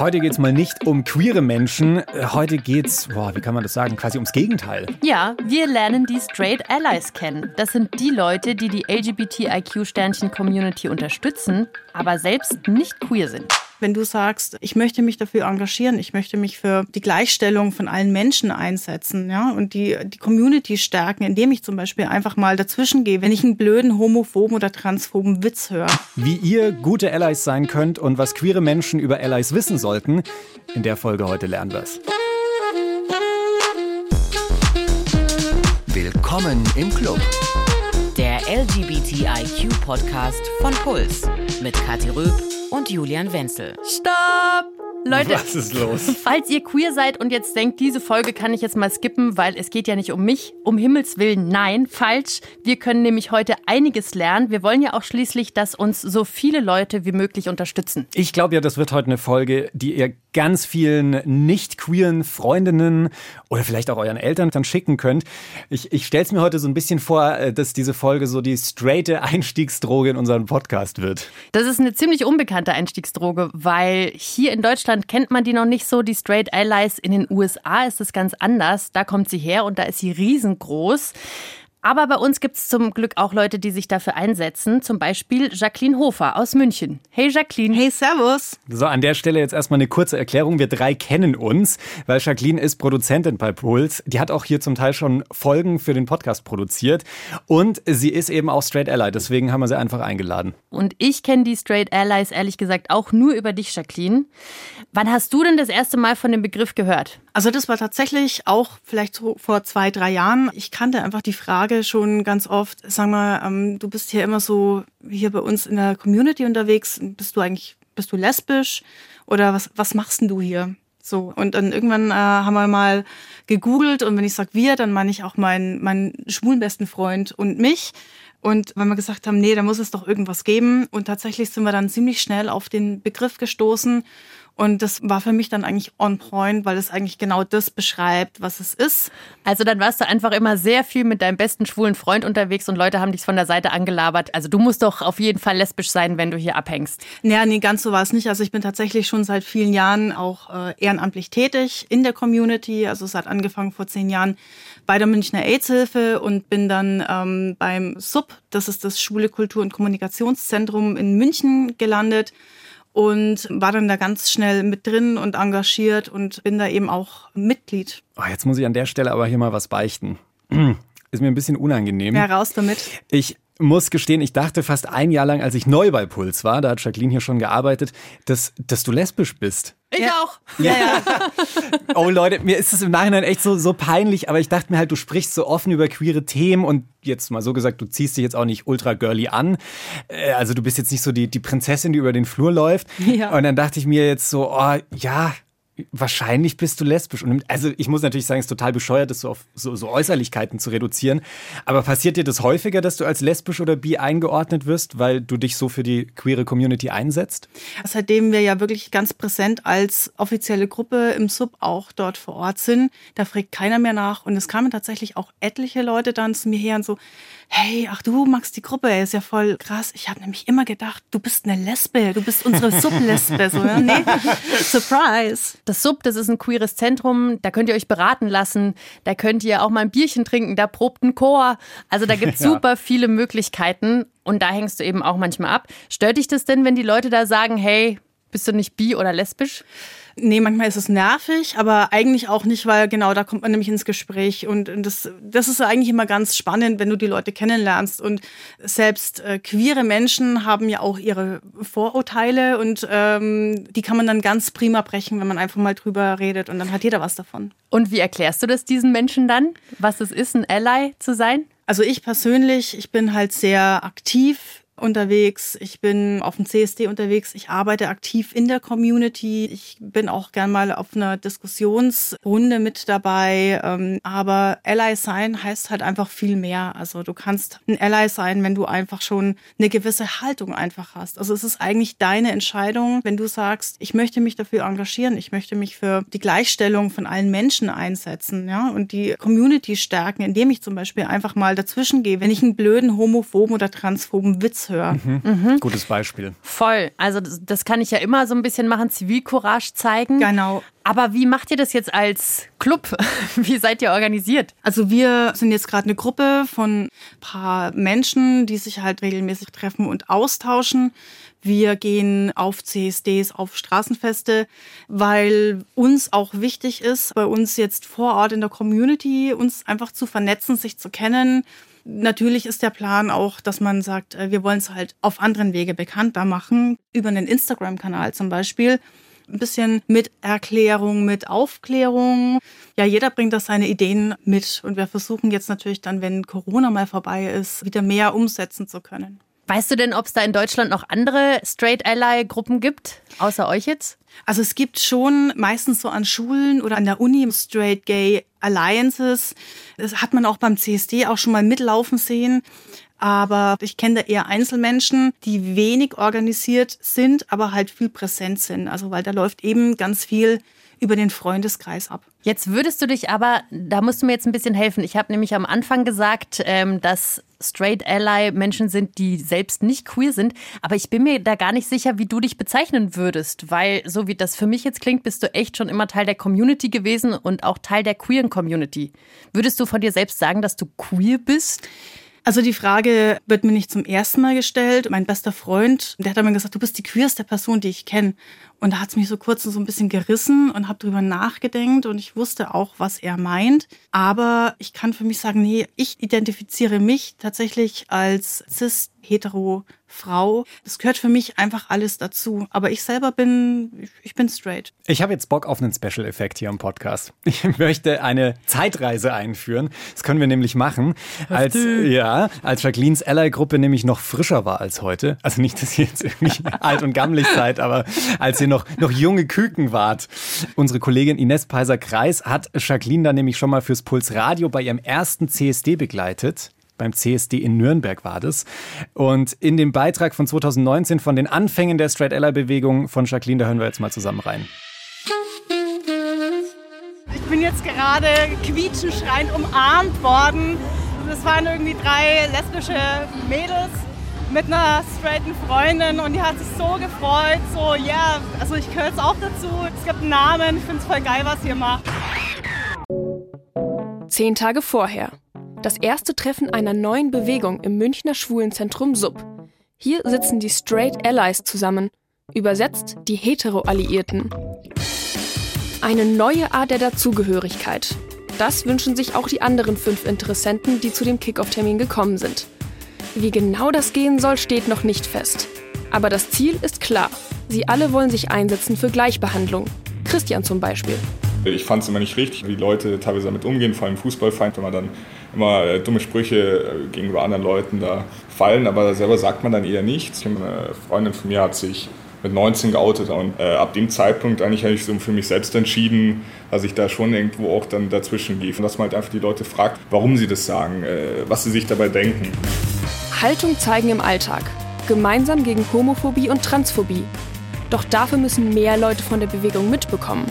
Heute geht es mal nicht um queere Menschen. Heute geht's, boah, wie kann man das sagen, quasi ums Gegenteil. Ja, wir lernen die Straight Allies kennen. Das sind die Leute, die die LGBTIQ-Sternchen-Community unterstützen, aber selbst nicht queer sind. Wenn du sagst, ich möchte mich dafür engagieren, ich möchte mich für die Gleichstellung von allen Menschen einsetzen, ja, und die, die Community stärken, indem ich zum Beispiel einfach mal dazwischen gehe, wenn ich einen blöden homophoben oder transphoben Witz höre. Wie ihr gute Allies sein könnt und was queere Menschen über Allies wissen sollten, in der Folge heute lernen wir es. Willkommen im Club. Der LGBTIQ-Podcast von Puls mit Kathi Röb und Julian Wenzel. Stopp! Leute, Was ist los? falls ihr queer seid und jetzt denkt, diese Folge kann ich jetzt mal skippen, weil es geht ja nicht um mich, um Himmels Willen, nein, falsch. Wir können nämlich heute einiges lernen. Wir wollen ja auch schließlich, dass uns so viele Leute wie möglich unterstützen. Ich glaube ja, das wird heute eine Folge, die ihr ganz vielen nicht queeren Freundinnen oder vielleicht auch euren Eltern dann schicken könnt. Ich, ich stelle es mir heute so ein bisschen vor, äh, dass diese Folge so die straighte Einstiegsdroge in unseren Podcast wird. Das ist eine ziemlich unbekannte Einstiegsdroge, weil hier in Deutschland kennt man die noch nicht so. Die Straight Allies in den USA ist es ganz anders. Da kommt sie her und da ist sie riesengroß. Aber bei uns gibt es zum Glück auch Leute, die sich dafür einsetzen. Zum Beispiel Jacqueline Hofer aus München. Hey Jacqueline. Hey, Servus! So, an der Stelle jetzt erstmal eine kurze Erklärung. Wir drei kennen uns, weil Jacqueline ist Produzentin bei Puls. Die hat auch hier zum Teil schon Folgen für den Podcast produziert. Und sie ist eben auch Straight Ally, deswegen haben wir sie einfach eingeladen. Und ich kenne die Straight Allies ehrlich gesagt auch nur über dich, Jacqueline. Wann hast du denn das erste Mal von dem Begriff gehört? Also das war tatsächlich auch vielleicht so vor zwei, drei Jahren. Ich kannte einfach die Frage schon ganz oft. Sag mal, ähm, du bist hier immer so hier bei uns in der Community unterwegs. Bist du eigentlich, bist du lesbisch oder was, was machst denn du hier? So und dann irgendwann äh, haben wir mal gegoogelt und wenn ich sag wir, dann meine ich auch meinen meinen schwulen besten Freund und mich. Und weil wir gesagt haben, nee, da muss es doch irgendwas geben. Und tatsächlich sind wir dann ziemlich schnell auf den Begriff gestoßen. Und das war für mich dann eigentlich on point, weil es eigentlich genau das beschreibt, was es ist. Also dann warst du einfach immer sehr viel mit deinem besten schwulen Freund unterwegs und Leute haben dich von der Seite angelabert. Also du musst doch auf jeden Fall lesbisch sein, wenn du hier abhängst. Naja, nee, ganz so war es nicht. Also ich bin tatsächlich schon seit vielen Jahren auch äh, ehrenamtlich tätig in der Community. Also es hat angefangen vor zehn Jahren bei der Münchner AIDS-Hilfe und bin dann ähm, beim SUB, das ist das Schwule Kultur- und Kommunikationszentrum in München gelandet und war dann da ganz schnell mit drin und engagiert und bin da eben auch Mitglied. Oh, jetzt muss ich an der Stelle aber hier mal was beichten. Ist mir ein bisschen unangenehm. Ja, raus damit. Ich muss gestehen, ich dachte fast ein Jahr lang, als ich neu bei Puls war, da hat Jacqueline hier schon gearbeitet, dass, dass du lesbisch bist. Ich Ja. auch. Ja, ja. Oh Leute, mir ist es im Nachhinein echt so, so peinlich, aber ich dachte mir halt, du sprichst so offen über queere Themen und jetzt mal so gesagt, du ziehst dich jetzt auch nicht ultra girly an. Äh, Also du bist jetzt nicht so die, die Prinzessin, die über den Flur läuft. Ja. Und dann dachte ich mir jetzt so, oh ja, wahrscheinlich bist du lesbisch. Und also ich muss natürlich sagen, es ist total bescheuert, das so auf so, so Äußerlichkeiten zu reduzieren. Aber passiert dir das häufiger, dass du als lesbisch oder bi eingeordnet wirst, weil du dich so für die queere Community einsetzt? Seitdem wir ja wirklich ganz präsent als offizielle Gruppe im Sub auch dort vor Ort sind, da fragt keiner mehr nach. Und es kamen tatsächlich auch etliche Leute dann zu mir her und so, hey, ach du magst die Gruppe, ist ja voll krass. Ich habe nämlich immer gedacht, du bist eine Lesbe, du bist unsere Sub-Lesbe. So, ja? Nee, Surprise. Das Sub, das ist ein queeres Zentrum, da könnt ihr euch beraten lassen, da könnt ihr auch mal ein Bierchen trinken, da probt ein Chor. Also da gibt's Ja. super viele Möglichkeiten und da hängst du eben auch manchmal ab. Stört dich das denn, wenn die Leute da sagen, hey, bist du nicht bi oder lesbisch? Nee, manchmal ist es nervig, aber eigentlich auch nicht, weil genau da kommt man nämlich ins Gespräch. Und das, das ist eigentlich immer ganz spannend, wenn du die Leute kennenlernst. Und selbst äh, queere Menschen haben ja auch ihre Vorurteile und ähm, die kann man dann ganz prima brechen, wenn man einfach mal drüber redet und dann hat jeder was davon. Und wie erklärst du das diesen Menschen dann, was es ist, ein Ally zu sein? Also ich persönlich, ich bin halt sehr aktiv unterwegs, ich bin auf dem CSD unterwegs, ich arbeite aktiv in der Community, ich bin auch gern mal auf einer Diskussionsrunde mit dabei, ähm, aber Ally sein heißt halt einfach viel mehr. Also du kannst ein Ally sein, wenn du einfach schon eine gewisse Haltung einfach hast. Also es ist eigentlich deine Entscheidung, wenn du sagst, ich möchte mich dafür engagieren, ich möchte mich für die Gleichstellung von allen Menschen einsetzen, ja, und die Community stärken, indem ich zum Beispiel einfach mal dazwischen gehe, wenn ich einen blöden homophoben oder transphoben Witz raushöre. Mhm. Mhm. Gutes Beispiel. Voll. Also das, das, kann ich ja immer so ein bisschen machen, Zivilcourage zeigen. Genau. Aber wie macht ihr das jetzt als Club? Wie seid ihr organisiert? Also wir sind jetzt gerade eine Gruppe von ein paar Menschen, die sich halt regelmäßig treffen und austauschen. Wir gehen auf CSDs, auf Straßenfeste, weil uns auch wichtig ist, bei uns jetzt vor Ort in der Community uns einfach zu vernetzen, sich zu kennen. Natürlich ist der Plan auch, dass man sagt, äh, wir wollen es halt auf anderen Wege bekannter machen, über einen Instagram-Kanal zum Beispiel ein bisschen mit Erklärung, mit Aufklärung. Ja, jeder bringt da seine Ideen mit und wir versuchen jetzt natürlich dann, wenn Corona mal vorbei ist, wieder mehr umsetzen zu können. Weißt du denn, ob es da in Deutschland noch andere Straight Ally Gruppen gibt, außer euch jetzt? Also es gibt schon meistens so an Schulen oder an der Uni Straight Gay Alliances. Das hat man auch beim CSD auch schon mal mitlaufen sehen. Aber ich kenne da eher Einzelmenschen, die wenig organisiert sind, aber halt viel präsent sind. Also weil da läuft eben ganz viel über den Freundeskreis ab. Jetzt würdest du dich aber, da musst du mir jetzt ein bisschen helfen. Ich habe nämlich am Anfang gesagt, ähm, dass Straight Ally Menschen sind, die selbst nicht queer sind. Aber ich bin mir da gar nicht sicher, wie du dich bezeichnen würdest, weil so wie das für mich jetzt klingt, bist du echt schon immer Teil der Community gewesen und auch Teil der queeren Community. Würdest du von dir selbst sagen, dass du queer bist? Also die Frage wird mir nicht zum ersten Mal gestellt. Mein bester Freund, der hat mir gesagt, du bist die queerste Person, die ich kenne. Und da hat es mich so kurz so ein bisschen gerissen und habe drüber nachgedenkt und ich wusste auch, was er meint. Aber ich kann für mich sagen, nee, ich identifiziere mich tatsächlich als cis hetero Frau. Das gehört für mich einfach alles dazu. Aber ich selber bin, ich bin straight. Ich habe jetzt Bock auf einen Special-Effekt hier im Podcast. Ich möchte eine Zeitreise einführen. Das können wir nämlich machen. Als, ja, als Jacquelines Ally-Gruppe nämlich noch frischer war als heute. Also nicht, dass ihr jetzt irgendwie alt und gammelig seid, aber als ihr noch, noch junge Küken wart. Unsere Kollegin Ines Peiser-Kreis hat Jacqueline da nämlich schon mal fürs Puls Radio bei ihrem ersten CSD begleitet beim CSD in Nürnberg war das. Und in dem Beitrag von 2019 von den Anfängen der Straight Ally Bewegung von Jacqueline, da hören wir jetzt mal zusammen rein. Ich bin jetzt gerade quietschenschreiend umarmt worden. Das waren irgendwie drei lesbische Mädels mit einer straighten Freundin und die hat sich so gefreut, so ja, yeah, also ich gehöre jetzt auch dazu. Es gibt einen Namen, ich finde es voll geil, was ihr macht. Zehn Tage vorher, das erste Treffen einer neuen Bewegung im Münchner Schwulenzentrum SUB. Hier sitzen die Straight Allies zusammen, übersetzt die Hetero-Alliierten. Eine neue Art der Dazugehörigkeit. Das wünschen sich auch die anderen fünf Interessenten, die zu dem Kickoff-Termin gekommen sind. Wie genau das gehen soll, steht noch nicht fest. Aber das Ziel ist klar. Sie alle wollen sich einsetzen für Gleichbehandlung. Christian zum Beispiel. Ich fand es immer nicht richtig, wie Leute teilweise damit umgehen, vor allem Fußballfeind, wenn man dann immer äh, dumme Sprüche äh, gegenüber anderen Leuten da fallen, aber selber sagt man dann eher nichts. Eine Freundin von mir hat sich mit 19 geoutet und äh, ab dem Zeitpunkt eigentlich habe ich so für mich selbst entschieden, dass ich da schon irgendwo auch dann dazwischen gehe und dass man halt einfach die Leute fragt, warum sie das sagen, äh, was sie sich dabei denken. Haltung zeigen im Alltag. Gemeinsam gegen Homophobie und Transphobie. Doch dafür müssen mehr Leute von der Bewegung mitbekommen.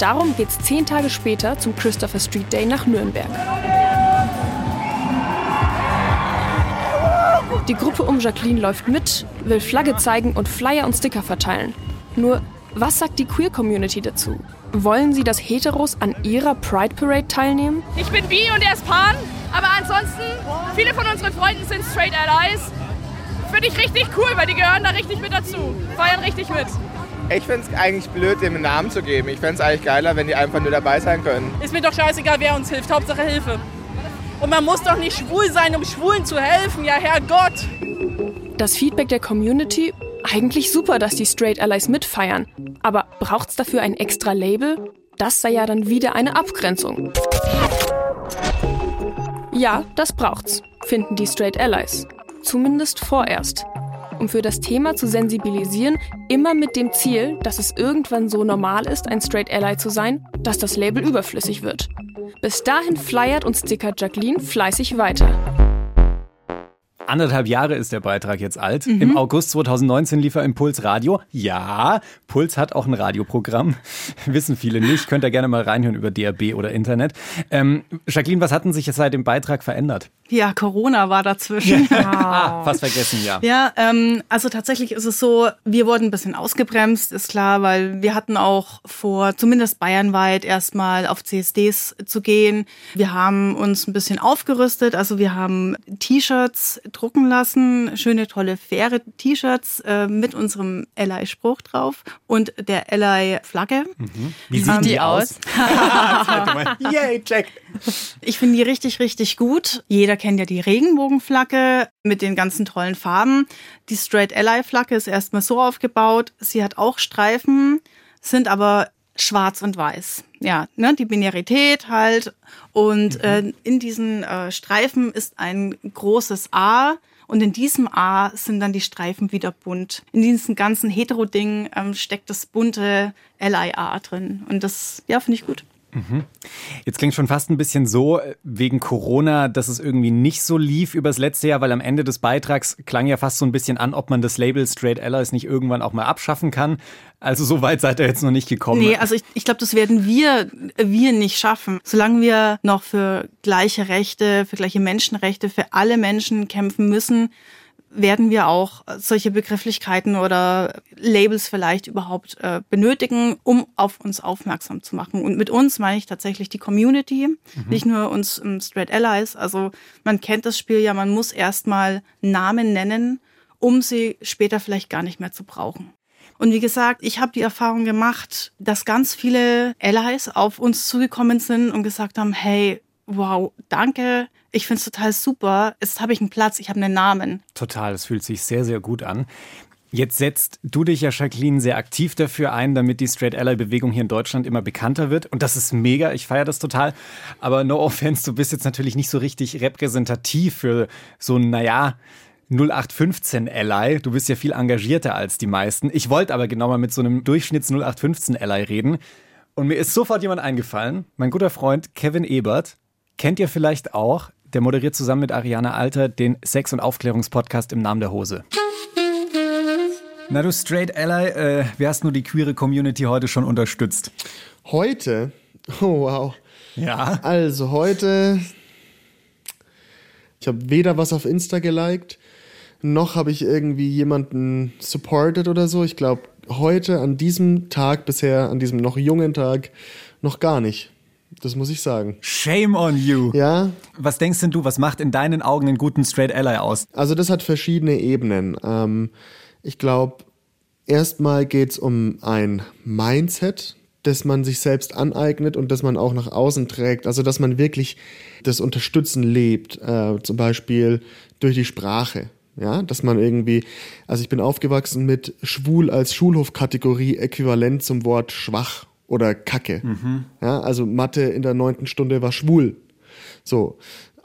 Darum geht's zehn Tage später zum Christopher Street Day nach Nürnberg. Die Gruppe um Jacqueline läuft mit, will Flagge zeigen und Flyer und Sticker verteilen. Nur, was sagt die Queer Community dazu? Wollen sie, dass Heteros an ihrer Pride Parade teilnehmen? Ich bin bi und er ist pan, aber ansonsten, viele von unseren Freunden sind Straight Allies. Finde ich richtig cool, weil die gehören da richtig mit dazu, feiern richtig mit. Ich finde es eigentlich blöd, dem einen Namen zu geben. Ich fände es eigentlich geiler, wenn die einfach nur dabei sein können. Ist mir doch scheißegal, wer uns hilft. Hauptsache Hilfe. Und man muss doch nicht schwul sein, um Schwulen zu helfen. Ja, Herrgott. Das Feedback der Community? Eigentlich super, dass die Straight Allies mitfeiern. Aber braucht es dafür ein extra Label? Das sei ja dann wieder eine Abgrenzung. Ja, das braucht's, finden die Straight Allies. Zumindest vorerst um für das Thema zu sensibilisieren, immer mit dem Ziel, dass es irgendwann so normal ist, ein Straight Ally zu sein, dass das Label überflüssig wird. Bis dahin flyert und stickert Jacqueline fleißig weiter. Anderthalb Jahre ist der Beitrag jetzt alt. Mhm. Im August 2019 lief er im Puls Radio. Ja, Puls hat auch ein Radioprogramm. Wissen viele nicht. Könnt ihr gerne mal reinhören über DRB oder Internet. Ähm, Jacqueline, was hatten sich jetzt seit dem Beitrag verändert? Ja, Corona war dazwischen. Ja. ah, fast vergessen, ja. Ja, ähm, also tatsächlich ist es so, wir wurden ein bisschen ausgebremst, ist klar, weil wir hatten auch vor, zumindest bayernweit, erstmal auf CSDs zu gehen. Wir haben uns ein bisschen aufgerüstet, also wir haben T-Shirts drucken lassen, schöne, tolle, faire T-Shirts äh, mit unserem Ally-Spruch drauf und der Ally-Flagge. Mhm. Wie sieht ähm, die aus? Yay, check. Ich finde die richtig, richtig gut. Jeder kennt ja die Regenbogenflagge mit den ganzen tollen Farben. Die Straight Ally Flagge ist erstmal so aufgebaut. Sie hat auch Streifen, sind aber schwarz und weiß. Ja, ne, die Binarität halt. Und mhm. äh, in diesen äh, Streifen ist ein großes A. Und in diesem A sind dann die Streifen wieder bunt. In diesem ganzen Hetero-Ding ähm, steckt das bunte LIA drin. Und das, ja, finde ich gut. Jetzt klingt schon fast ein bisschen so äh, wegen Corona, dass es irgendwie nicht so lief übers letzte Jahr, weil am Ende des Beitrags klang ja fast so ein bisschen an, ob man das Label Straight Allies nicht irgendwann auch mal abschaffen kann. Also so weit seid ihr jetzt noch nicht gekommen. Nee, also ich, ich glaube, das werden wir, wir nicht schaffen. Solange wir noch für gleiche Rechte, für gleiche Menschenrechte, für alle Menschen kämpfen müssen, werden wir auch solche Begrifflichkeiten oder Labels vielleicht überhaupt äh, benötigen, um auf uns aufmerksam zu machen. Und mit uns meine ich tatsächlich die Community, mhm. nicht nur uns um, Straight Allies. Also man kennt das Spiel ja, man muss erstmal Namen nennen, um sie später vielleicht gar nicht mehr zu brauchen. Und wie gesagt, ich habe die Erfahrung gemacht, dass ganz viele Allies auf uns zugekommen sind und gesagt haben, hey, wow, danke, ich finde es total super, jetzt habe ich einen Platz, ich habe einen Namen. Total, es fühlt sich sehr, sehr gut an. Jetzt setzt du dich ja, Jacqueline, sehr aktiv dafür ein, damit die Straight Ally Bewegung hier in Deutschland immer bekannter wird. Und das ist mega, ich feiere das total. Aber no offense, du bist jetzt natürlich nicht so richtig repräsentativ für so ein, naja, 0815 Ally. Du bist ja viel engagierter als die meisten. Ich wollte aber genau mal mit so einem Durchschnitts 0815 Ally reden. Und mir ist sofort jemand eingefallen, mein guter Freund Kevin Ebert, Kennt ihr vielleicht auch? Der moderiert zusammen mit Ariana Alter den Sex- und Aufklärungspodcast im Namen der Hose. Na du Straight Ally, äh, wie hast du die queere Community heute schon unterstützt? Heute? Oh wow. Ja. Also heute, ich habe weder was auf Insta geliked, noch habe ich irgendwie jemanden supported oder so. Ich glaube, heute an diesem Tag bisher, an diesem noch jungen Tag, noch gar nicht. Das muss ich sagen. Shame on you. Ja. Was denkst denn du, was macht in deinen Augen einen guten Straight Ally aus? Also das hat verschiedene Ebenen. Ähm, ich glaube, erstmal geht es um ein Mindset, das man sich selbst aneignet und das man auch nach außen trägt. Also dass man wirklich das Unterstützen lebt. Äh, zum Beispiel durch die Sprache. Ja, dass man irgendwie, also ich bin aufgewachsen mit schwul als Schulhofkategorie äquivalent zum Wort schwach oder Kacke. Mhm. Ja, also Mathe in der neunten Stunde war schwul. So.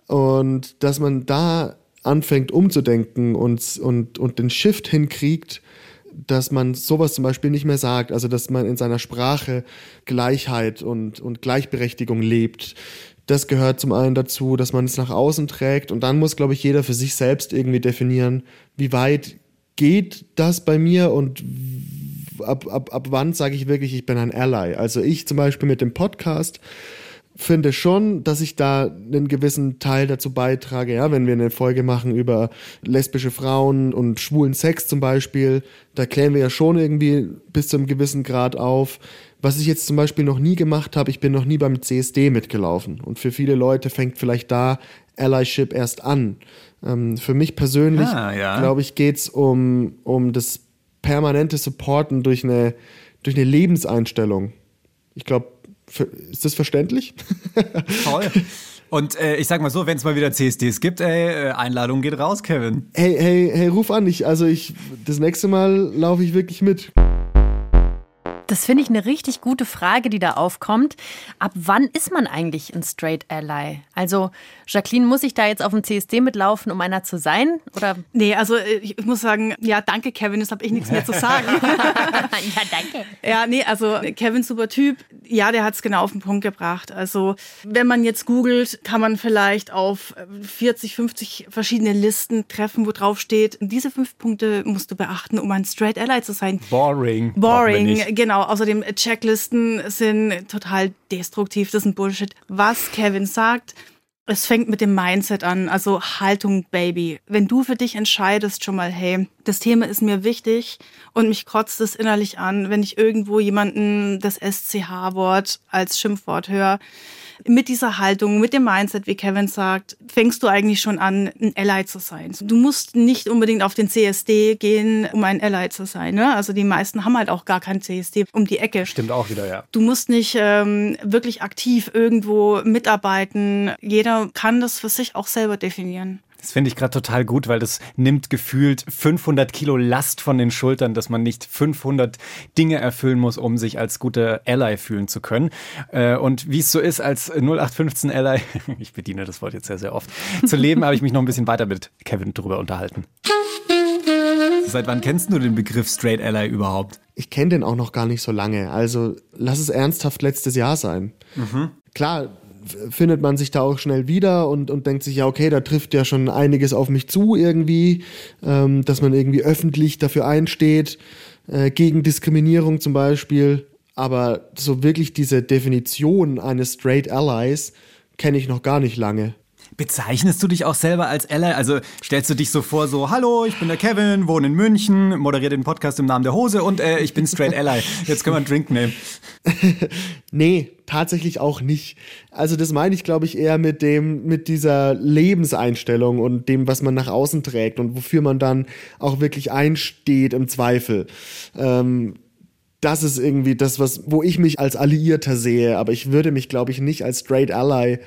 Und dass man da anfängt umzudenken und, und, und den Shift hinkriegt, dass man sowas zum Beispiel nicht mehr sagt, also dass man in seiner Sprache Gleichheit und, und Gleichberechtigung lebt. Das gehört zum einen dazu, dass man es nach außen trägt und dann muss, glaube ich, jeder für sich selbst irgendwie definieren, wie weit geht das bei mir und ab, ab, ab wann sage ich wirklich, ich bin ein Ally? Also ich zum Beispiel mit dem Podcast finde schon, dass ich da einen gewissen Teil dazu beitrage. Ja, wenn wir eine Folge machen über lesbische Frauen und schwulen Sex zum Beispiel, da klären wir ja schon irgendwie bis zu einem gewissen Grad auf. Was ich jetzt zum Beispiel noch nie gemacht habe, ich bin noch nie beim CSD mitgelaufen. Und für viele Leute fängt vielleicht da Allyship erst an. Ähm, für mich persönlich, ah, ja. glaube ich, geht's um, um das permanente Supporten durch eine, durch eine Lebenseinstellung. Ich glaube, ist das verständlich? Toll. Und äh, ich sag mal so, wenn es mal wieder CSDs gibt, ey, äh, Einladung geht raus, Kevin. Hey, hey, hey, ruf an. Ich, also ich, das nächste Mal laufe ich wirklich mit. Das finde ich eine richtig gute Frage, die da aufkommt. Ab wann ist man eigentlich ein Straight Ally? Also, Jacqueline, muss ich da jetzt auf dem CSD mitlaufen, um einer zu sein? Oder? Nee, also äh, ich muss sagen, ja, danke, Kevin, das habe ich nichts mehr zu sagen. ja, danke. Ja, nee, also Kevin super Typ. Ja, der hat es genau auf den Punkt gebracht. Also wenn man jetzt googelt, kann man vielleicht auf 40, 50 verschiedene Listen treffen, wo drauf steht, diese fünf Punkte musst du beachten, um ein Straight Ally zu sein. Boring. Boring, genau. Außerdem Checklisten sind total destruktiv. Das ist ein Bullshit. Was Kevin sagt, es fängt mit dem Mindset an, also Haltung, Baby. Wenn du für dich entscheidest schon mal, hey, das Thema ist mir wichtig und mich kotzt es innerlich an, wenn ich irgendwo jemanden das SCH-Wort als Schimpfwort höre, mit dieser Haltung, mit dem Mindset, wie Kevin sagt, fängst du eigentlich schon an, ein Ally zu sein. Du musst nicht unbedingt auf den CSD gehen, um ein Ally zu sein. Ne? Also die meisten haben halt auch gar kein CSD um die Ecke. Stimmt auch wieder, ja. Du musst nicht ähm, wirklich aktiv irgendwo mitarbeiten. Jeder kann das für sich auch selber definieren. Das finde ich gerade total gut, weil das nimmt gefühlt 500 Kilo Last von den Schultern, dass man nicht 500 Dinge erfüllen muss, um sich als guter Ally fühlen zu können. Äh, und wie es so ist, als 0815 Ally, ich bediene das Wort jetzt sehr, sehr oft, zu leben, habe ich mich noch ein bisschen weiter mit Kevin drüber unterhalten. Seit wann kennst du den Begriff Straight Ally überhaupt? Ich kenne den auch noch gar nicht so lange. Also lass es ernsthaft letztes Jahr sein. Mhm. Klar, findet man sich da auch schnell wieder und, und denkt sich, ja, okay, da trifft ja schon einiges auf mich zu irgendwie, ähm, dass man irgendwie öffentlich dafür einsteht, äh, gegen Diskriminierung zum Beispiel. Aber so wirklich diese Definition eines Straight Allies kenne ich noch gar nicht lange. Bezeichnest du dich auch selber als Ally? Also stellst du dich so vor, so, hallo, ich bin der Kevin, wohne in München, moderiere den Podcast im Namen der Hose und äh, ich bin Straight Ally. Jetzt können wir einen Drink nehmen. nee, tatsächlich auch nicht. Also das meine ich, glaube ich, eher mit dem, mit dieser Lebenseinstellung und dem, was man nach außen trägt und wofür man dann auch wirklich einsteht im Zweifel. Ähm, das ist irgendwie das, was, wo ich mich als Alliierter sehe, aber ich würde mich, glaube ich, nicht als Straight Ally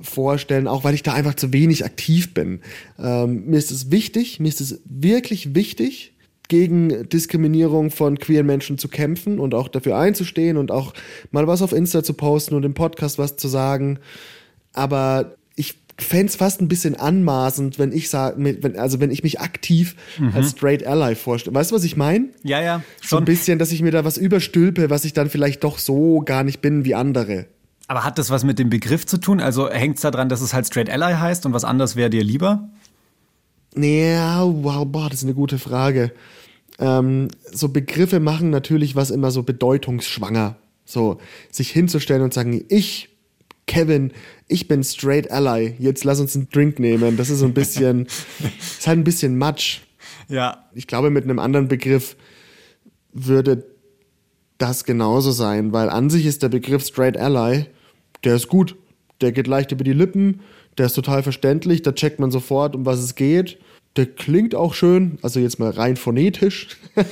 vorstellen, auch weil ich da einfach zu wenig aktiv bin. Ähm, mir ist es wichtig, mir ist es wirklich wichtig, gegen Diskriminierung von queeren Menschen zu kämpfen und auch dafür einzustehen und auch mal was auf Insta zu posten und im Podcast was zu sagen. Aber ich fände es fast ein bisschen anmaßend, wenn ich sage, also wenn ich mich aktiv mhm. als Straight Ally vorstelle. Weißt du, was ich meine? Ja, ja. Schon. So ein bisschen, dass ich mir da was überstülpe, was ich dann vielleicht doch so gar nicht bin wie andere. Aber hat das was mit dem Begriff zu tun? Also hängt es daran, dass es halt Straight Ally heißt und was anderes wäre dir lieber? Ja, wow, boah, das ist eine gute Frage. Ähm, so Begriffe machen natürlich was immer so bedeutungsschwanger. So, sich hinzustellen und sagen, ich, Kevin, ich bin Straight Ally, jetzt lass uns einen Drink nehmen. Das ist so ein bisschen, ist halt ein bisschen Matsch. Ja. Ich glaube, mit einem anderen Begriff würde das genauso sein, weil an sich ist der Begriff Straight Ally der ist gut. Der geht leicht über die Lippen, der ist total verständlich, da checkt man sofort, um was es geht. Der klingt auch schön, also jetzt mal rein phonetisch.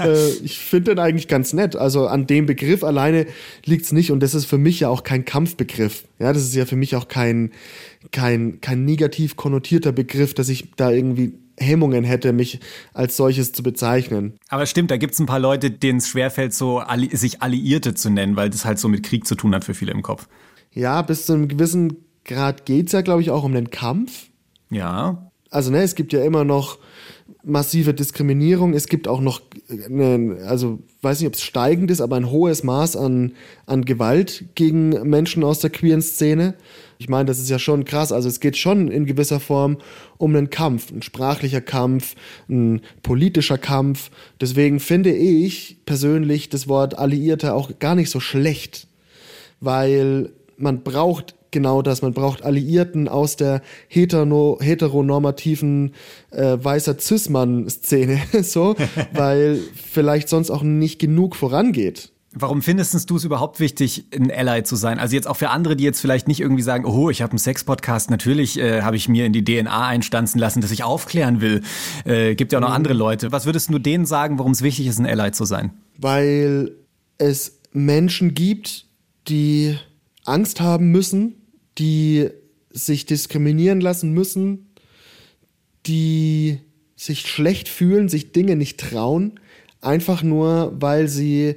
Äh, ich finde den eigentlich ganz nett. Also an dem Begriff alleine liegt es nicht und das ist für mich ja auch kein Kampfbegriff. Ja, das ist ja für mich auch kein, kein, kein negativ konnotierter Begriff, dass ich da irgendwie Hemmungen hätte, mich als solches zu bezeichnen. Aber stimmt, da gibt es ein paar Leute, denen es schwerfällt, so sich Alliierte zu nennen, weil das halt so mit Krieg zu tun hat für viele im Kopf. Ja, bis zu einem gewissen Grad geht es ja, glaube ich, auch um den Kampf. Ja. Also, ne, es gibt ja immer noch massive Diskriminierung. Es gibt auch noch, eine, also weiß nicht, ob es steigend ist, aber ein hohes Maß an, an Gewalt gegen Menschen aus der queeren Szene. Ich meine, das ist ja schon krass. Also es geht schon in gewisser Form um einen Kampf, ein sprachlicher Kampf, ein politischer Kampf. Deswegen finde ich persönlich das Wort Alliierte auch gar nicht so schlecht, weil man braucht genau das. Man braucht Alliierten aus der hetero heteronormativen äh, weißer Cis-Mann-Szene, so, weil vielleicht sonst auch nicht genug vorangeht. Warum findest du es überhaupt wichtig, ein Ally zu sein? Also jetzt auch für andere, die jetzt vielleicht nicht irgendwie sagen, oh, ich habe einen Sex-Podcast, natürlich äh, habe ich mir in die DNA einstanzen lassen, dass ich aufklären will. Äh, gibt ja auch noch mhm. andere Leute. Was würdest du denen sagen, warum es wichtig ist, ein Ally zu sein? Weil es Menschen gibt, die Angst haben müssen, die sich diskriminieren lassen müssen, die sich schlecht fühlen, sich Dinge nicht trauen, einfach nur, weil sie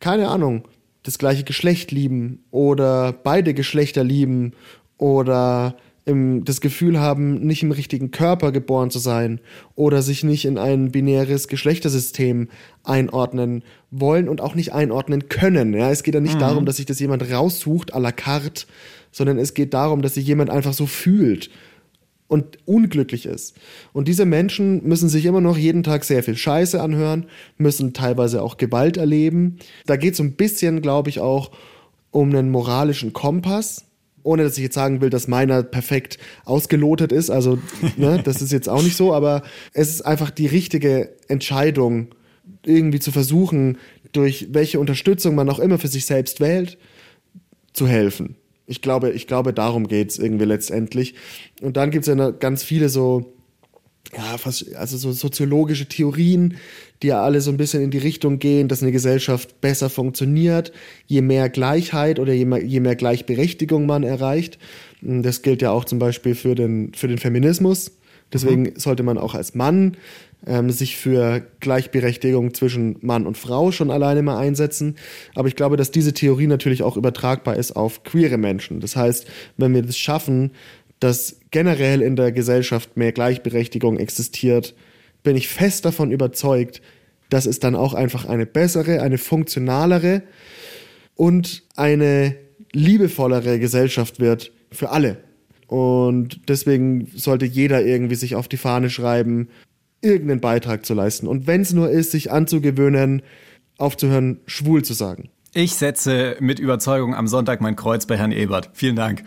keine Ahnung, das gleiche Geschlecht lieben oder beide Geschlechter lieben oder im, das Gefühl haben, nicht im richtigen Körper geboren zu sein oder sich nicht in ein binäres Geschlechtersystem einordnen wollen und auch nicht einordnen können. Ja, es geht ja nicht mhm. darum, dass sich das jemand raussucht à la carte, sondern es geht darum, dass sich jemand einfach so fühlt und unglücklich ist. Und diese Menschen müssen sich immer noch jeden Tag sehr viel Scheiße anhören, müssen teilweise auch Gewalt erleben. Da geht es so ein bisschen, glaube ich, auch um einen moralischen Kompass. Ohne dass ich jetzt sagen will, dass meiner perfekt ausgelotet ist. Also, ne, das ist jetzt auch nicht so, aber es ist einfach die richtige Entscheidung, irgendwie zu versuchen, durch welche Unterstützung man auch immer für sich selbst wählt, zu helfen. Ich glaube, ich glaube, darum geht es irgendwie letztendlich. Und dann gibt es ja ganz viele so, ja, fast, also so soziologische Theorien, die ja alle so ein bisschen in die Richtung gehen, dass eine Gesellschaft besser funktioniert, je mehr Gleichheit oder je mehr, je mehr Gleichberechtigung man erreicht. Das gilt ja auch zum Beispiel für den, für den Feminismus. Deswegen mhm. sollte man auch als Mann ähm, sich für Gleichberechtigung zwischen Mann und Frau schon alleine mal einsetzen. Aber ich glaube, dass diese Theorie natürlich auch übertragbar ist auf queere Menschen. Das heißt, wenn wir das schaffen, dass generell in der Gesellschaft mehr Gleichberechtigung existiert, bin ich fest davon überzeugt, dass es dann auch einfach eine bessere, eine funktionalere und eine liebevollere Gesellschaft wird für alle. Und deswegen sollte jeder irgendwie sich auf die Fahne schreiben, irgendeinen Beitrag zu leisten. Und wenn es nur ist, sich anzugewöhnen, aufzuhören, schwul zu sagen. Ich setze mit Überzeugung am Sonntag mein Kreuz bei Herrn Ebert. Vielen Dank.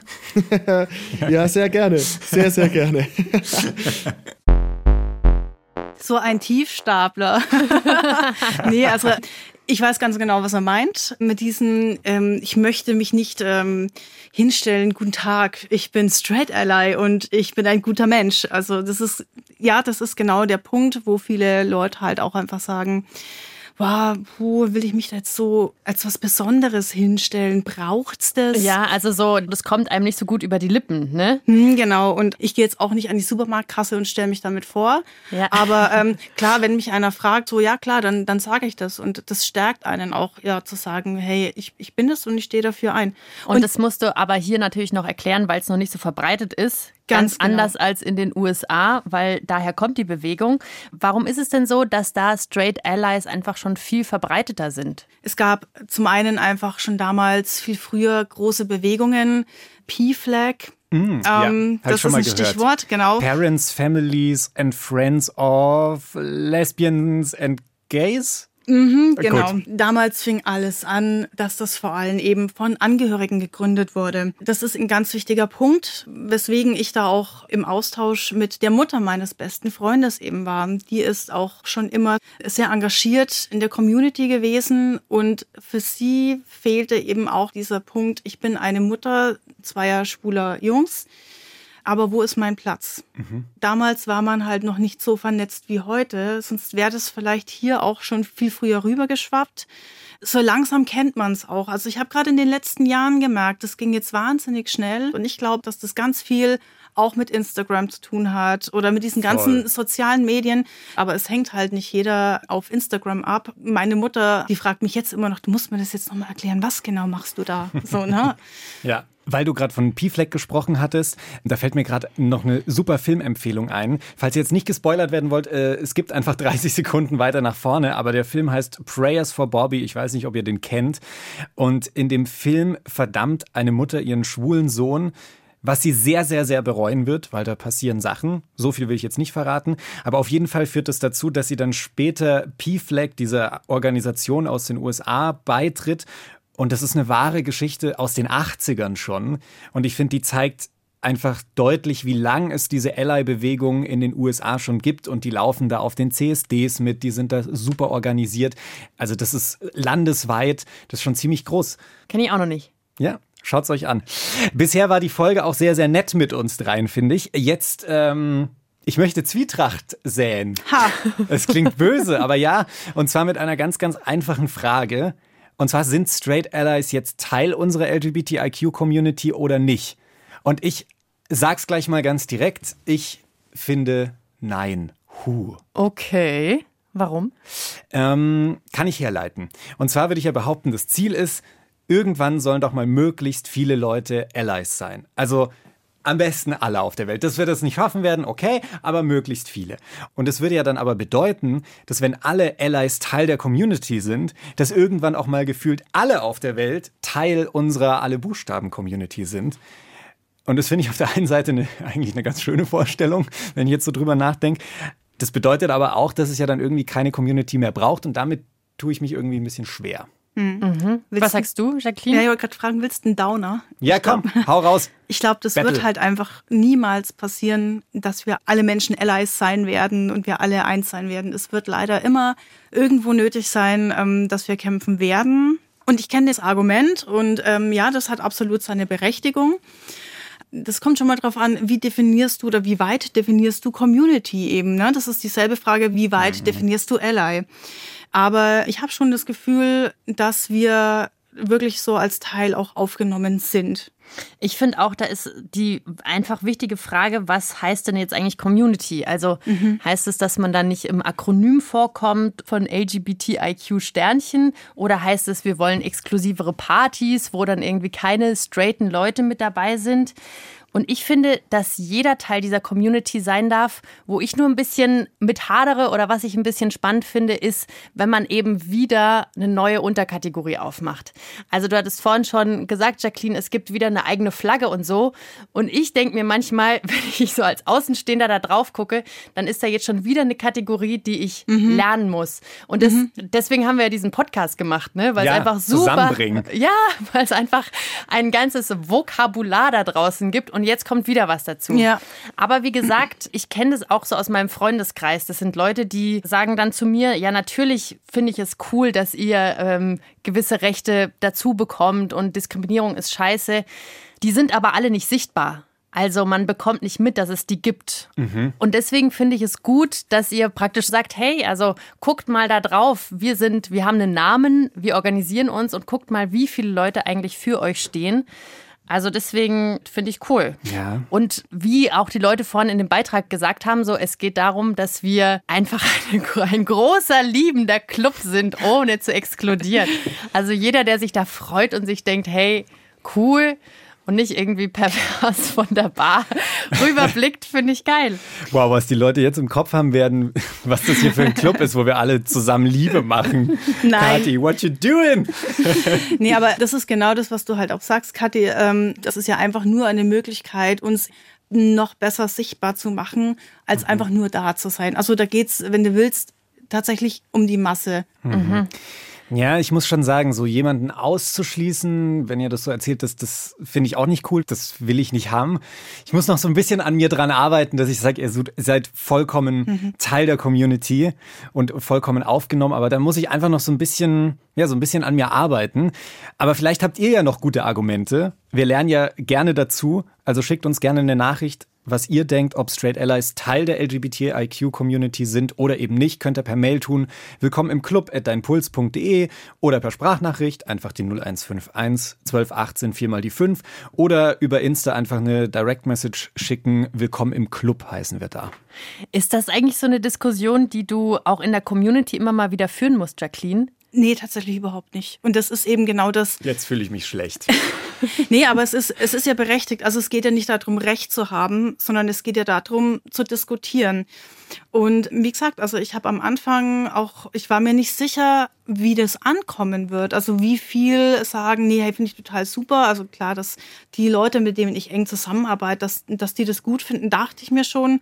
ja, sehr gerne. Sehr, sehr gerne. so ein Tiefstapler. nee, also ich weiß ganz genau, was er meint mit diesen, ähm, ich möchte mich nicht ähm, hinstellen, guten Tag, ich bin Straight Ally und ich bin ein guter Mensch. Also das ist, ja, das ist genau der Punkt, wo viele Leute halt auch einfach sagen, wow, wo will ich mich da jetzt so als was Besonderes hinstellen? Braucht's das? Ja, also so, das kommt einem nicht so gut über die Lippen, ne? Hm, genau. Und ich gehe jetzt auch nicht an die Supermarktkasse und stelle mich damit vor. Ja. Aber ähm, klar, wenn mich einer fragt, so ja klar, dann, dann sage ich das. Und das stärkt einen auch, ja, zu sagen, hey, ich, ich bin das und ich stehe dafür ein. Und, und das musst du aber hier natürlich noch erklären, weil es noch nicht so verbreitet ist. Ganz, ganz genau. anders als in den USA, weil daher kommt die Bewegung. Warum ist es denn so, dass da Straight Allies einfach schon viel verbreiteter sind? Es gab zum einen einfach schon damals viel früher große Bewegungen, P-Flag, Mm, ähm, ja, das ist ein gehört. Stichwort, genau. Parents, Families and Friends of Lesbians and Gays. Mhm, genau. Gut. Damals fing alles an, dass das vor allem eben von Angehörigen gegründet wurde. Das ist ein ganz wichtiger Punkt, weswegen ich da auch im Austausch mit der Mutter meines besten Freundes eben war. Die ist auch schon immer sehr engagiert in der Community gewesen und für sie fehlte eben auch dieser Punkt, ich bin eine Mutter zweier schwuler Jungs aber wo ist mein Platz? Mhm. Damals war man halt noch nicht so vernetzt wie heute, sonst wäre das vielleicht hier auch schon viel früher rübergeschwappt. So langsam kennt man es auch. Also ich habe gerade in den letzten Jahren gemerkt, das ging jetzt wahnsinnig schnell und ich glaube, dass das ganz viel auch mit Instagram zu tun hat oder mit diesen ganzen Voll. sozialen Medien. Aber es hängt halt nicht jeder auf Instagram ab. Meine Mutter, die fragt mich jetzt immer noch, du musst mir das jetzt nochmal erklären, was genau machst du da? So, ne? ja. Weil du gerade von P-Fleck gesprochen hattest, da fällt mir gerade noch eine super Filmempfehlung ein. Falls ihr jetzt nicht gespoilert werden wollt, äh, es gibt einfach 30 Sekunden weiter nach vorne, aber der Film heißt Prayers for Bobby. Ich weiß nicht, ob ihr den kennt. Und in dem Film verdammt eine Mutter ihren schwulen Sohn was sie sehr, sehr, sehr bereuen wird, weil da passieren Sachen. So viel will ich jetzt nicht verraten. Aber auf jeden Fall führt es das dazu, dass sie dann später PFLAG, dieser Organisation aus den USA, beitritt. Und das ist eine wahre Geschichte aus den 80ern schon. Und ich finde, die zeigt einfach deutlich, wie lang es diese Ally-Bewegung in den USA schon gibt und die laufen da auf den CSDs mit, die sind da super organisiert. Also das ist landesweit, das ist schon ziemlich groß. Kenne ich auch noch nicht. Ja, Schaut's euch an. Bisher war die Folge auch sehr, sehr nett mit uns dreien, finde ich. Jetzt, ähm, ich möchte Zwietracht säen. Ha! Es klingt böse, aber ja. Und zwar mit einer ganz, ganz einfachen Frage. Und zwar sind Straight Allies jetzt Teil unserer LGBTIQ-Community oder nicht? Und ich sag's gleich mal ganz direkt. Ich finde nein. Huh. Okay. Warum? Ähm, kann ich herleiten. Und zwar würde ich ja behaupten, das Ziel ist, irgendwann sollen doch mal möglichst viele Leute Allies sein. Also am besten alle auf der Welt. Dass wir das nicht schaffen werden, okay, aber möglichst viele. Und es würde ja dann aber bedeuten, dass wenn alle Allies Teil der Community sind, dass irgendwann auch mal gefühlt alle auf der Welt Teil unserer alle Buchstaben-Community sind. Und das finde ich auf der einen Seite eine, eigentlich eine ganz schöne Vorstellung, wenn ich jetzt so drüber nachdenke. Das bedeutet aber auch, dass es ja dann irgendwie keine Community mehr braucht und damit tue ich mich irgendwie ein bisschen schwer. Mhm. Was sagst du, Jacqueline? Ja, ich wollte gerade fragen, willst du einen Downer? Ja, komm, hau raus. Ich glaube, das Battle. wird halt einfach niemals passieren, dass wir alle Menschen Allies sein werden und wir alle eins sein werden. Es wird leider immer irgendwo nötig sein, ähm, dass wir kämpfen werden. Und ich kenne das Argument und ähm, ja, das hat absolut seine Berechtigung. Das kommt schon mal drauf an, wie definierst du oder wie weit definierst du Community eben. Ne? Das ist dieselbe Frage, wie weit definierst du Ally. Aber ich habe schon das Gefühl, dass wir wirklich so als Teil auch aufgenommen sind. Ich finde auch, da ist die einfach wichtige Frage, was heißt denn jetzt eigentlich Community? Also heißt es, dass man dann nicht im Akronym vorkommt von LGBTIQ Sternchen oder heißt es, wir wollen exklusivere Partys, wo dann irgendwie keine straighten Leute mit dabei sind? Und ich finde, dass jeder Teil dieser Community sein darf. Wo ich nur ein bisschen mit hadere oder was ich ein bisschen spannend finde, ist, wenn man eben wieder eine neue Unterkategorie aufmacht. Also du hattest vorhin schon gesagt, Jacqueline, es gibt wieder eine eigene Flagge und so. Und ich denke mir manchmal, wenn ich so als Außenstehender da drauf gucke, dann ist da jetzt schon wieder eine Kategorie, die ich lernen muss. Und das, deswegen haben wir ja diesen Podcast gemacht, ne? Weil Ja, es einfach super, ja, weil es einfach ein ganzes Vokabular da draußen gibt und jetzt kommt wieder was dazu. Ja. Aber wie gesagt, ich kenne das auch so aus meinem Freundeskreis. Das sind Leute, die sagen dann zu mir, ja, natürlich finde ich es cool, dass ihr ähm, gewisse Rechte dazu bekommt und Diskriminierung ist scheiße. Die sind aber alle nicht sichtbar. Also man bekommt nicht mit, dass es die gibt. Und deswegen finde ich es gut, dass ihr praktisch sagt, hey, also guckt mal da drauf. Wir sind, wir haben einen Namen, wir organisieren uns und guckt mal, wie viele Leute eigentlich für euch stehen. Also deswegen finde ich cool. Ja. Und wie auch die Leute vorhin in dem Beitrag gesagt haben, so es geht darum, dass wir einfach ein, ein großer liebender Club sind, ohne zu exkludieren. Also jeder, der sich da freut und sich denkt, hey, cool und nicht irgendwie pervers von der Bar rüberblickt, finde ich geil. Wow, was die Leute jetzt im Kopf haben werden, was das hier für ein Club ist, wo wir alle zusammen Liebe machen. Nein. Kathi, what you doing? Nee, aber das ist genau das, was du halt auch sagst, Kathi. Ähm, das ist ja einfach nur eine Möglichkeit, uns noch besser sichtbar zu machen, als einfach nur da zu sein. Also da geht's, wenn du willst, tatsächlich um die Masse. Ja, ich muss schon sagen, so jemanden auszuschließen, wenn ihr das so erzählt, das, das finde ich auch nicht cool. Das will ich nicht haben. Ich muss noch so ein bisschen an mir dran arbeiten, dass ich sage, ihr seid vollkommen Teil der Community und vollkommen aufgenommen. Aber da muss ich einfach noch so ein bisschen, ja, so ein bisschen an mir arbeiten. Aber vielleicht habt ihr ja noch gute Argumente. Wir lernen ja gerne dazu. Also schickt uns gerne eine Nachricht was ihr denkt, ob Straight Allies Teil der LGBTIQ-Community sind oder eben nicht, könnt ihr per Mail tun. Willkommen im Club at deinpuls.de oder per Sprachnachricht einfach die 0151 1218 4 mal die 5 oder über Insta einfach eine Direct Message schicken. Willkommen im Club heißen wir da. Ist das eigentlich so eine Diskussion, die du auch in der Community immer mal wieder führen musst, Jacqueline? Nee, tatsächlich überhaupt nicht. Und das ist eben genau das. Jetzt fühle ich mich schlecht. Nee, aber es ist, es ist ja berechtigt. Also es geht ja nicht darum, Recht zu haben, sondern es geht ja darum, zu diskutieren. Und wie gesagt, also ich habe am Anfang auch, ich war mir nicht sicher, wie das ankommen wird. Also wie viel sagen, nee, hey, finde ich total super. Also klar, dass die Leute, mit denen ich eng zusammenarbeite, dass, dass die das gut finden, dachte ich mir schon.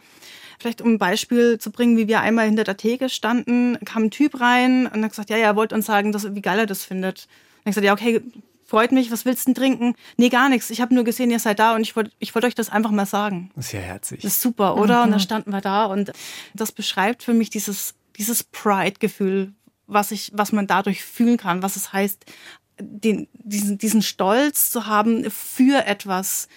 Vielleicht um ein Beispiel zu bringen, wie wir einmal hinter der Theke standen, kam ein Typ rein und hat gesagt, ja, ja, er wollte uns sagen, dass, wie geil er das findet. Und ich gesagt, ja, okay, freut mich, was willst du denn trinken? Nee, gar nichts. Ich habe nur gesehen, ihr seid da und ich wollte ich wollt euch das einfach mal sagen. Das ist ja herzig. Das ist super, oder? Und da standen wir da und das beschreibt für mich dieses, dieses Pride-Gefühl, was ich, was man dadurch fühlen kann, was es heißt, den, diesen, diesen Stolz zu haben für etwas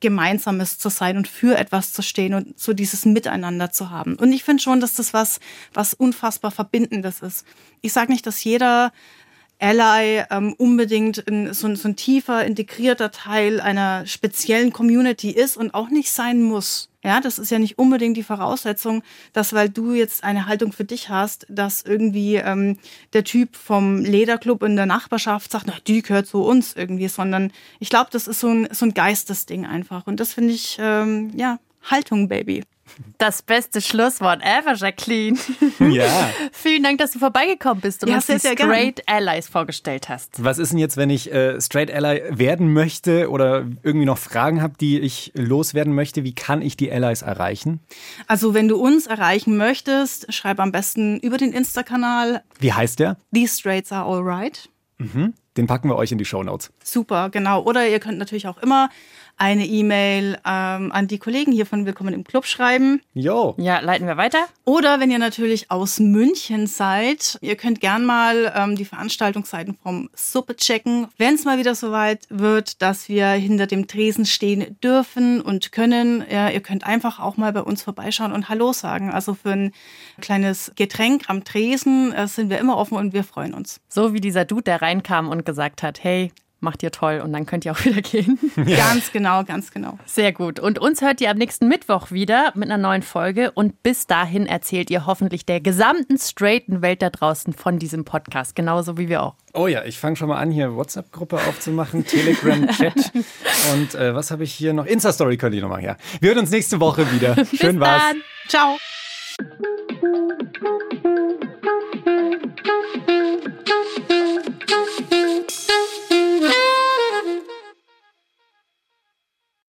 Gemeinsames zu sein und für etwas zu stehen und so dieses Miteinander zu haben. Und ich finde schon, dass das was, was unfassbar Verbindendes ist. Ich sage nicht, dass jeder Ally ähm, unbedingt ein, so, so ein tiefer, integrierter Teil einer speziellen Community ist und auch nicht sein muss. Ja, das ist ja nicht unbedingt die Voraussetzung, dass weil du jetzt eine Haltung für dich hast, dass irgendwie ähm, der Typ vom Lederclub in der Nachbarschaft sagt, na, die gehört zu uns irgendwie, sondern ich glaube, das ist so ein, so ein Geistesding einfach. Und das finde ich, ähm, ja, Haltung, Baby. Das beste Schlusswort ever, Jacqueline. Ja. Vielen Dank, dass du vorbeigekommen bist und Ja, uns die sehr gern. Straight Allies vorgestellt hast. Was ist denn jetzt, wenn ich äh, Straight Ally werden möchte oder irgendwie noch Fragen habe, die ich loswerden möchte? Wie kann ich die Allies erreichen? Also wenn du uns erreichen möchtest, schreib am besten über den Insta-Kanal Wie heißt der? These Straights are alright. Mhm. Den packen wir euch in die Shownotes. Super, genau. Oder ihr könnt natürlich auch immer eine E-Mail ähm, an die Kollegen hier von Willkommen im Club schreiben. Jo. Ja, leiten wir weiter. Oder wenn ihr natürlich aus München seid, ihr könnt gern mal ähm, die Veranstaltungsseiten vom Suppe checken. Wenn es mal wieder soweit wird, dass wir hinter dem Tresen stehen dürfen und können, ja, ihr könnt einfach auch mal bei uns vorbeischauen und Hallo sagen. Also für ein kleines Getränk am Tresen äh, sind wir immer offen und wir freuen uns. So wie dieser Dude, der reinkam und gesagt hat, hey, macht ihr toll und dann könnt ihr auch wieder gehen. Ganz genau, ganz genau. Sehr gut. Und uns hört ihr am nächsten Mittwoch wieder mit einer neuen Folge. Und bis dahin erzählt ihr hoffentlich der gesamten straighten Welt da draußen von diesem Podcast. Genauso wie wir auch. Oh ja, ich fange schon mal an, hier WhatsApp-Gruppe aufzumachen, Telegram-Chat und äh, was habe ich hier noch? Insta-Story könnt ihr noch machen, ja. Wir hören uns nächste Woche wieder. Schön bis war's. Dann. Ciao.